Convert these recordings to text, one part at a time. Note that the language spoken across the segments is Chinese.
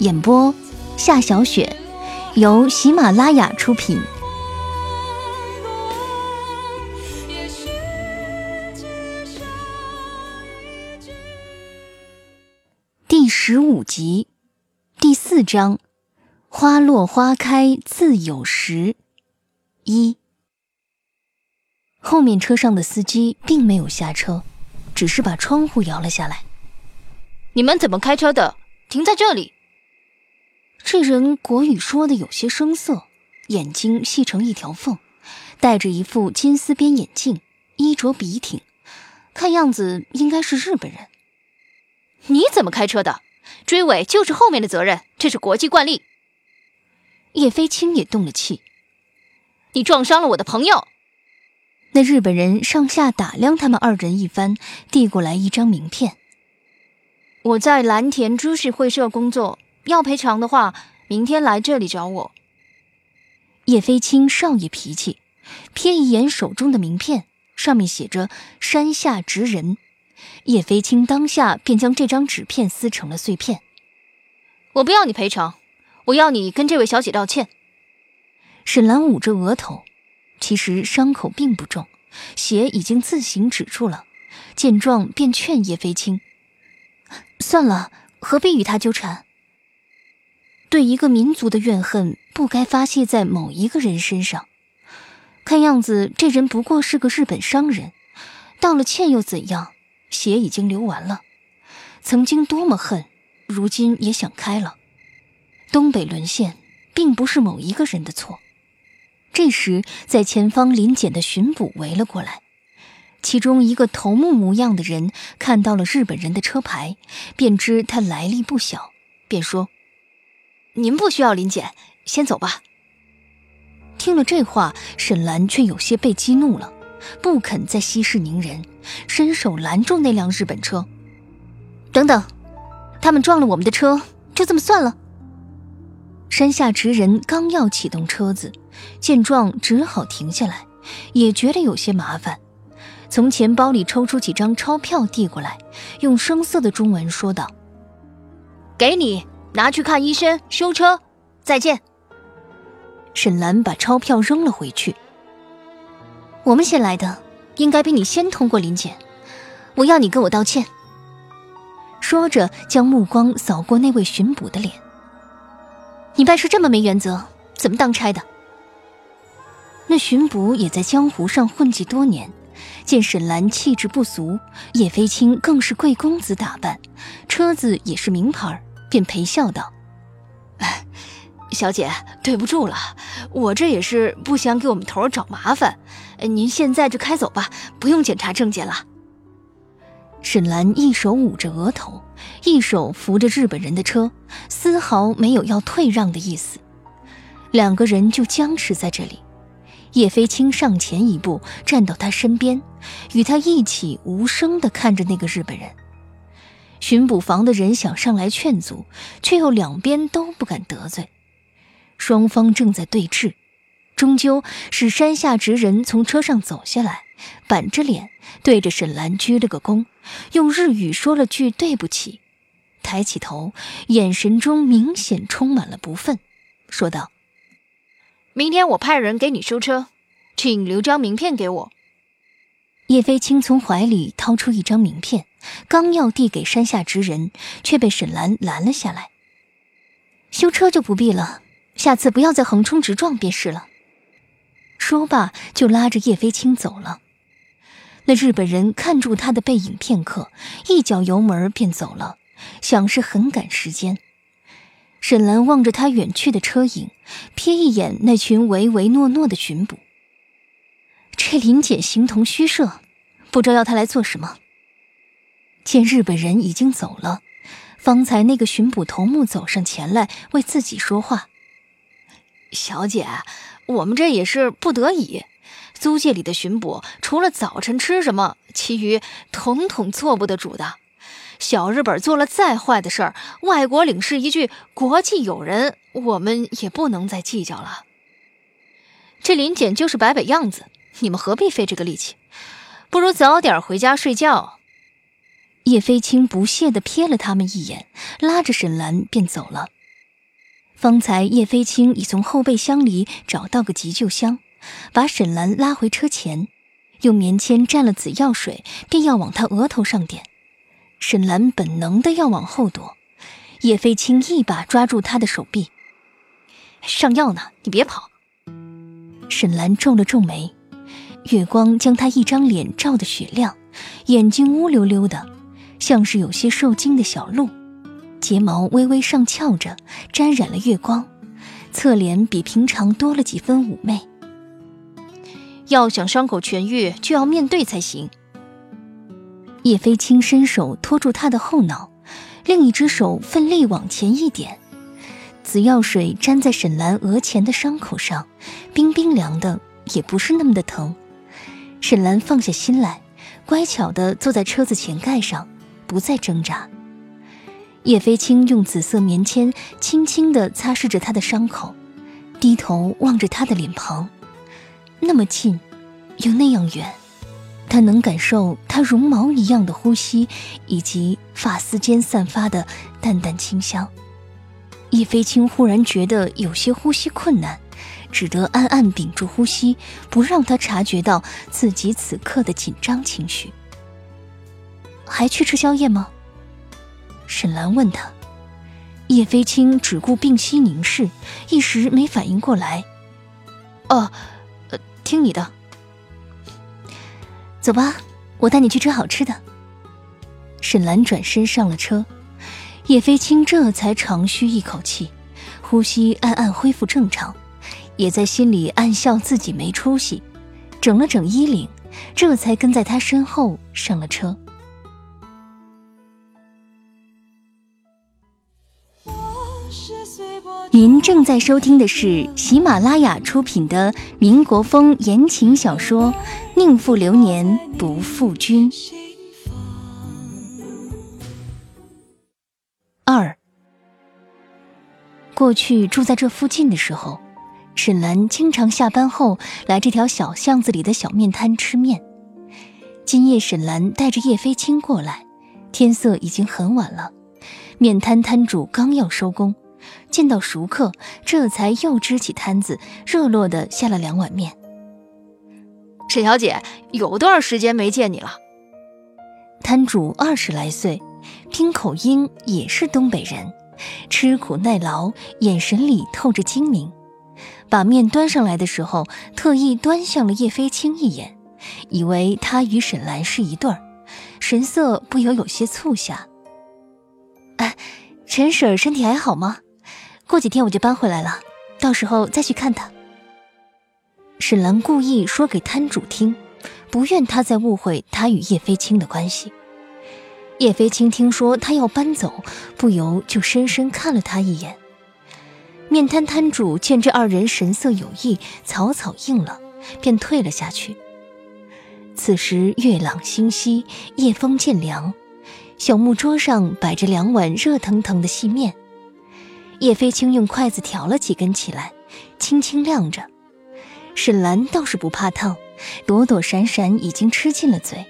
演播：夏小雪，由喜马拉雅出品。第十五集，第四章：花落花开自有时。一，后面车上的司机并没有下车，只是把窗户摇了下来。你们怎么开车的？停在这里。这人国语说的有些生涩，眼睛细成一条缝，戴着一副金丝边眼镜，衣着笔挺，看样子应该是日本人。你怎么开车的？追尾就是后面的责任，这是国际惯例。叶飞青也动了气。你撞伤了我的朋友。那日本人上下打量他们二人一番，递过来一张名片。我在蓝田株式会社工作。要赔偿的话，明天来这里找我。叶飞青少爷脾气，瞥一眼手中的名片，上面写着“山下直人”。叶飞青当下便将这张纸片撕成了碎片。我不要你赔偿，我要你跟这位小姐道歉。沈兰捂着额头，其实伤口并不重，血已经自行止住了。见状，便劝叶飞青：“算了，何必与他纠缠？”对一个民族的怨恨，不该发泄在某一个人身上。看样子，这人不过是个日本商人，道了歉又怎样？血已经流完了，曾经多么恨，如今也想开了。东北沦陷，并不是某一个人的错。这时，在前方临检的巡捕围了过来，其中一个头目模样的人看到了日本人的车牌，便知他来历不小，便说。您不需要临检，先走吧。听了这话，沈兰却有些被激怒了，不肯再息事宁人，伸手拦住那辆日本车。等等，他们撞了我们的车，就这么算了？山下直人刚要启动车子，见状只好停下来，也觉得有些麻烦，从钱包里抽出几张钞票递过来，用生涩的中文说道：“给你。”拿去看医生，修车，再见。沈兰把钞票扔了回去。我们先来的，应该比你先通过临检。我要你跟我道歉。说着，将目光扫过那位巡捕的脸。你办事这么没原则，怎么当差的？那巡捕也在江湖上混迹多年，见沈兰气质不俗，叶飞青更是贵公子打扮，车子也是名牌。便陪笑道：“小姐，对不住了，我这也是不想给我们头儿找麻烦。您现在就开走吧，不用检查证件了。”沈兰一手捂着额头，一手扶着日本人的车，丝毫没有要退让的意思。两个人就僵持在这里。叶飞青上前一步，站到他身边，与他一起无声地看着那个日本人。巡捕房的人想上来劝阻，却又两边都不敢得罪。双方正在对峙，终究是山下直人从车上走下来，板着脸对着沈兰鞠了个躬，用日语说了句对不起，抬起头，眼神中明显充满了不忿，说道：“明天我派人给你收车，请留张名片给我。”叶飞青从怀里掏出一张名片。刚要递给山下之人，却被沈兰拦了下来。修车就不必了，下次不要再横冲直撞便是了。说罢，就拉着叶飞青走了。那日本人看住他的背影片刻，一脚油门便走了，想是很赶时间。沈兰望着他远去的车影，瞥一眼那群唯唯诺诺的巡捕。这林简形同虚设，不知道要他来做什么。见日本人已经走了。方才那个巡捕头目走上前来为自己说话：“小姐，我们这也是不得已。租界里的巡捕，除了早晨吃什么，其余统统做不得主的。小日本做了再坏的事儿，外国领事一句‘国际友人’，我们也不能再计较了。这林简就是摆摆样子，你们何必费这个力气？不如早点回家睡觉。”叶飞青不屑地瞥了他们一眼，拉着沈兰便走了。方才叶飞青已从后备箱里找到个急救箱，把沈兰拉回车前，用棉签蘸了紫药水，便要往她额头上点。沈兰本能的要往后躲，叶飞青一把抓住她的手臂：“上药呢，你别跑。”沈兰皱了皱眉，月光将她一张脸照得雪亮，眼睛乌溜溜的。像是有些受惊的小鹿，睫毛微微上翘着，沾染了月光，侧脸比平常多了几分妩媚。要想伤口痊愈，就要面对才行。叶飞青伸手托住他的后脑，另一只手奋力往前一点，紫药水沾在沈兰额前的伤口上，冰冰凉的，也不是那么的疼。沈兰放下心来，乖巧的坐在车子前盖上。不再挣扎。叶飞青用紫色棉签轻轻地擦拭着他的伤口，低头望着他的脸庞，那么近，又那样远，他能感受他绒毛一样的呼吸，以及发丝间散发的淡淡清香。叶飞青忽然觉得有些呼吸困难，只得暗暗屏住呼吸，不让他察觉到自己此刻的紧张情绪。还去吃宵夜吗？沈兰问他。叶飞青只顾屏息凝视，一时没反应过来。哦，呃，听你的。走吧，我带你去吃好吃的。沈兰转身上了车，叶飞青这才长吁一口气，呼吸暗暗恢复正常，也在心里暗笑自己没出息，整了整衣领，这才跟在他身后上了车。您正在收听的是喜马拉雅出品的民国风言情小说《宁负流年不负君》二。过去住在这附近的时候，沈兰经常下班后来这条小巷子里的小面摊吃面。今夜沈兰带着叶飞青过来，天色已经很晚了，面摊摊主刚要收工。见到熟客，这才又支起摊子，热络的下了两碗面。沈小姐，有段时间没见你了。摊主二十来岁，听口音也是东北人，吃苦耐劳，眼神里透着精明。把面端上来的时候，特意端向了叶飞青一眼，以为他与沈兰是一对儿，神色不由有些促狭。哎，陈婶身体还好吗？过几天我就搬回来了，到时候再去看他。沈兰故意说给摊主听，不愿他再误会他与叶飞青的关系。叶飞青听说他要搬走，不由就深深看了他一眼。面摊摊主见这二人神色有异，草草应了，便退了下去。此时月朗星稀，夜风渐凉，小木桌上摆着两碗热腾腾的细面。叶飞青用筷子挑了几根起来，轻轻晾着。沈兰倒是不怕烫，躲躲闪闪，已经吃进了嘴。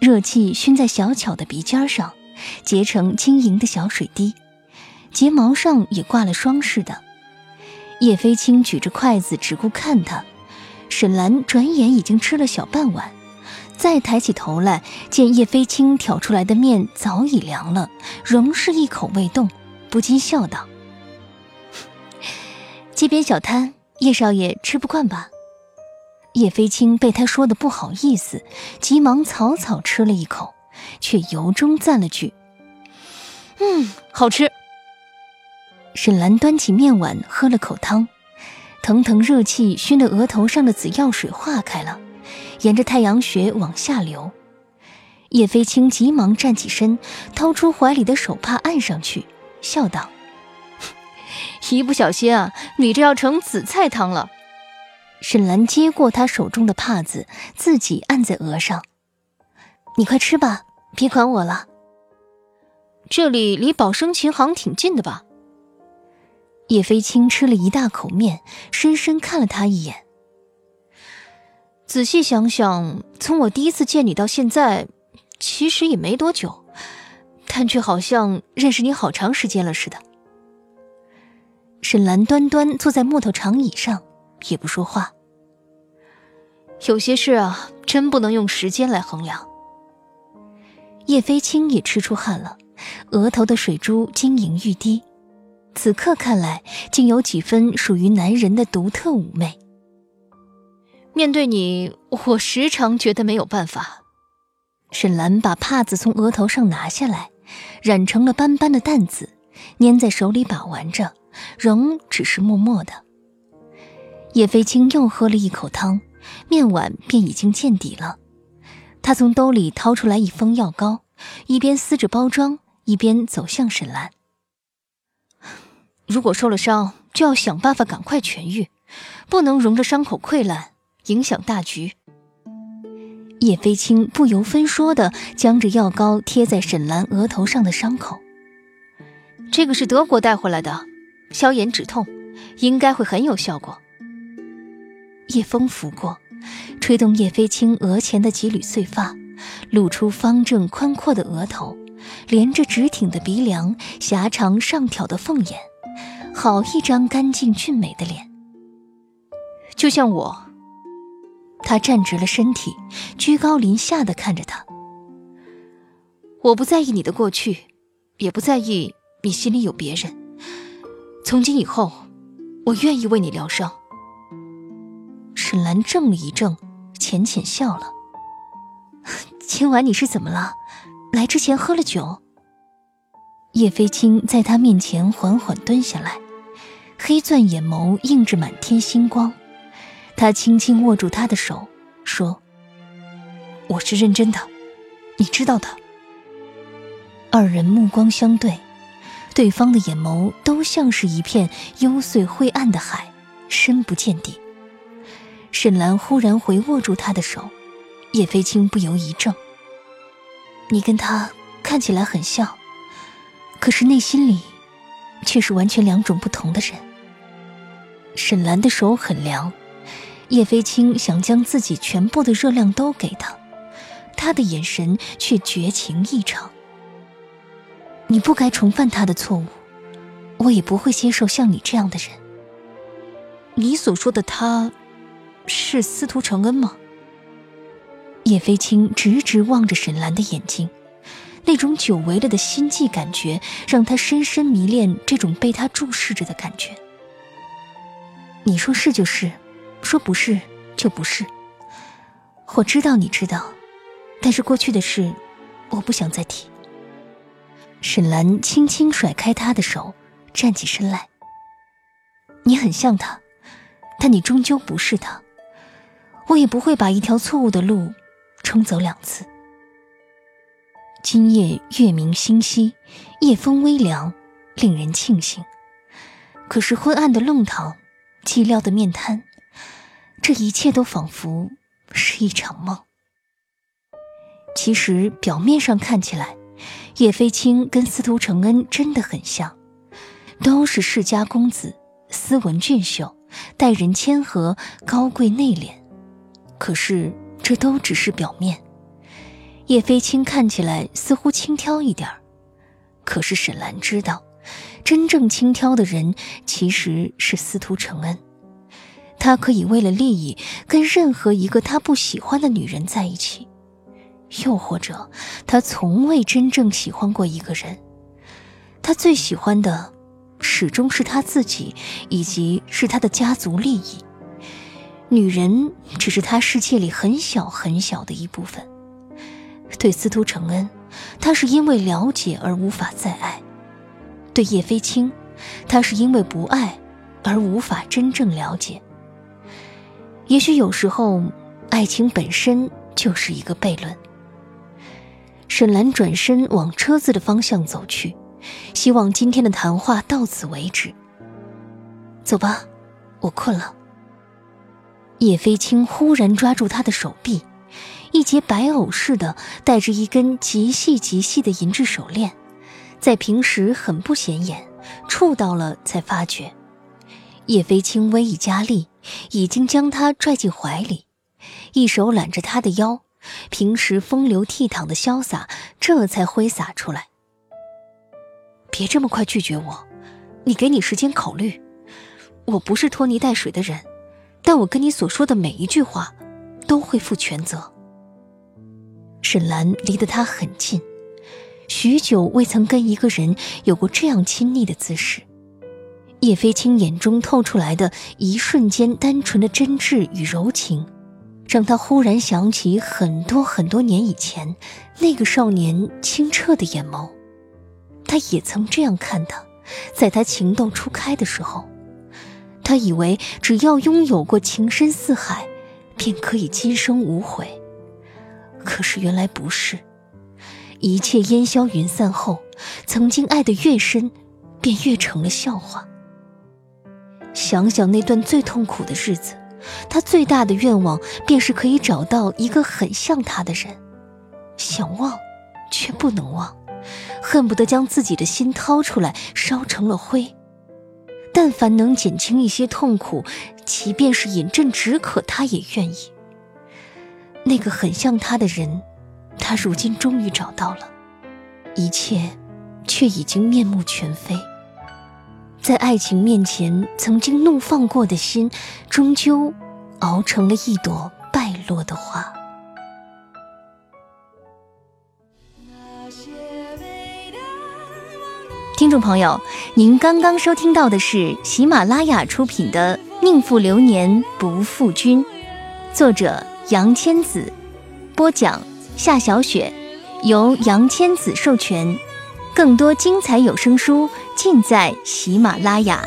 热气熏在小巧的鼻尖上，结成晶莹的小水滴，睫毛上也挂了霜似的。叶飞青举着筷子只顾看他，沈兰转眼已经吃了小半碗，再抬起头来，见叶飞青挑出来的面早已凉了，仍是一口未动，不禁笑道。街边小摊，叶少爷吃不惯吧？叶飞青被他说的不好意思，急忙草草吃了一口，却由衷赞了句：“嗯，好吃。”沈兰端起面碗喝了口汤，腾腾热气熏得额头上的紫药水化开了，沿着太阳穴往下流。叶飞青急忙站起身，掏出怀里的手帕按上去，笑道：“ 一不小心啊，你这要成紫菜汤了。”沈兰接过他手中的帕子，自己按在额上：“你快吃吧，别管我了。这里离宝生琴行挺近的吧？”叶飞青吃了一大口面，深深看了他一眼。仔细想想，从我第一次见你到现在。其实也没多久，但却好像认识你好长时间了似的。沈兰端端坐在木头长椅上，也不说话。有些事啊，真不能用时间来衡量。叶飞青也吃出汗了，额头的水珠晶莹欲滴，此刻看来，竟有几分属于男人的独特妩媚。面对你，我时常觉得没有办法。沈兰把帕子从额头上拿下来，染成了斑斑的淡紫，粘在手里把玩着，仍只是默默的。叶飞青又喝了一口汤，面碗便已经见底了。他从兜里掏出来一封药膏，一边撕着包装，一边走向沈兰。如果受了伤，就要想办法赶快痊愈，不能容着伤口溃烂，影响大局。叶飞青不由分说的将这药膏贴在沈兰额头上的伤口。这个是德国带回来的，消炎止痛，应该会很有效果。夜风拂过，吹动叶飞青额前的几缕碎发，露出方正宽阔的额头，连着直挺的鼻梁，狭长上挑的凤眼，好一张干净俊美的脸，就像我。他站直了身体，居高临下的看着他。我不在意你的过去，也不在意你心里有别人。从今以后，我愿意为你疗伤。沈兰怔了一怔，浅浅笑了。今晚你是怎么了？来之前喝了酒？叶飞青在他面前缓缓蹲下来，黑钻眼眸映着满天星光。他轻轻握住她的手，说：“我是认真的，你知道的。”二人目光相对，对方的眼眸都像是一片幽邃灰暗的海，深不见底。沈兰忽然回握住他的手，叶飞青不由一怔：“你跟他看起来很像，可是内心里，却是完全两种不同的人。”沈兰的手很凉。叶飞青想将自己全部的热量都给他，他的眼神却绝情异常。你不该重犯他的错误，我也不会接受像你这样的人。你所说的他，是司徒承恩吗？叶飞青直直望着沈兰的眼睛，那种久违了的心悸感觉，让他深深迷恋这种被他注视着的感觉。你说是就是。说不是就不是。我知道你知道，但是过去的事，我不想再提。沈兰轻轻甩开他的手，站起身来。你很像他，但你终究不是他。我也不会把一条错误的路冲走两次。今夜月明星稀，夜风微凉，令人庆幸。可是昏暗的弄堂，寂寥的面瘫。这一切都仿佛是一场梦。其实表面上看起来，叶飞青跟司徒承恩真的很像，都是世家公子，斯文俊秀，待人谦和，高贵内敛。可是这都只是表面。叶飞青看起来似乎轻佻一点儿，可是沈兰知道，真正轻佻的人其实是司徒承恩。他可以为了利益跟任何一个他不喜欢的女人在一起，又或者他从未真正喜欢过一个人。他最喜欢的始终是他自己，以及是他的家族利益。女人只是他世界里很小很小的一部分。对司徒承恩，他是因为了解而无法再爱；对叶飞青，他是因为不爱而无法真正了解。也许有时候，爱情本身就是一个悖论。沈兰转身往车子的方向走去，希望今天的谈话到此为止。走吧，我困了。叶飞青忽然抓住他的手臂，一截白藕似的，带着一根极细极细的银质手链，在平时很不显眼，触到了才发觉。叶飞青微一加力，已经将他拽进怀里，一手揽着他的腰，平时风流倜傥的潇洒这才挥洒出来。别这么快拒绝我，你给你时间考虑。我不是拖泥带水的人。但我跟你所说的每一句话，都会负全责。沈兰离得他很近，许久未曾跟一个人有过这样亲昵的姿势。叶飞青眼中透出来的一瞬间单纯的真挚与柔情，让他忽然想起很多很多年以前那个少年清澈的眼眸。他也曾这样看他，在他情窦初开的时候。他以为只要拥有过情深似海，便可以今生无悔。可是原来不是，一切烟消云散后，曾经爱得越深，便越成了笑话。想想那段最痛苦的日子，他最大的愿望便是可以找到一个很像他的人，想忘，却不能忘，恨不得将自己的心掏出来烧成了灰。但凡能减轻一些痛苦，即便是饮鸩止渴，他也愿意。那个很像他的人，他如今终于找到了，一切却已经面目全非。在爱情面前，曾经怒放过的心，终究熬成了一朵败落的花。听众朋友，您刚刚收听到的是喜马拉雅出品的《宁负流年不负君》，作者杨千子，播讲夏小雪，由杨千子授权。更多精彩有声书尽在喜马拉雅。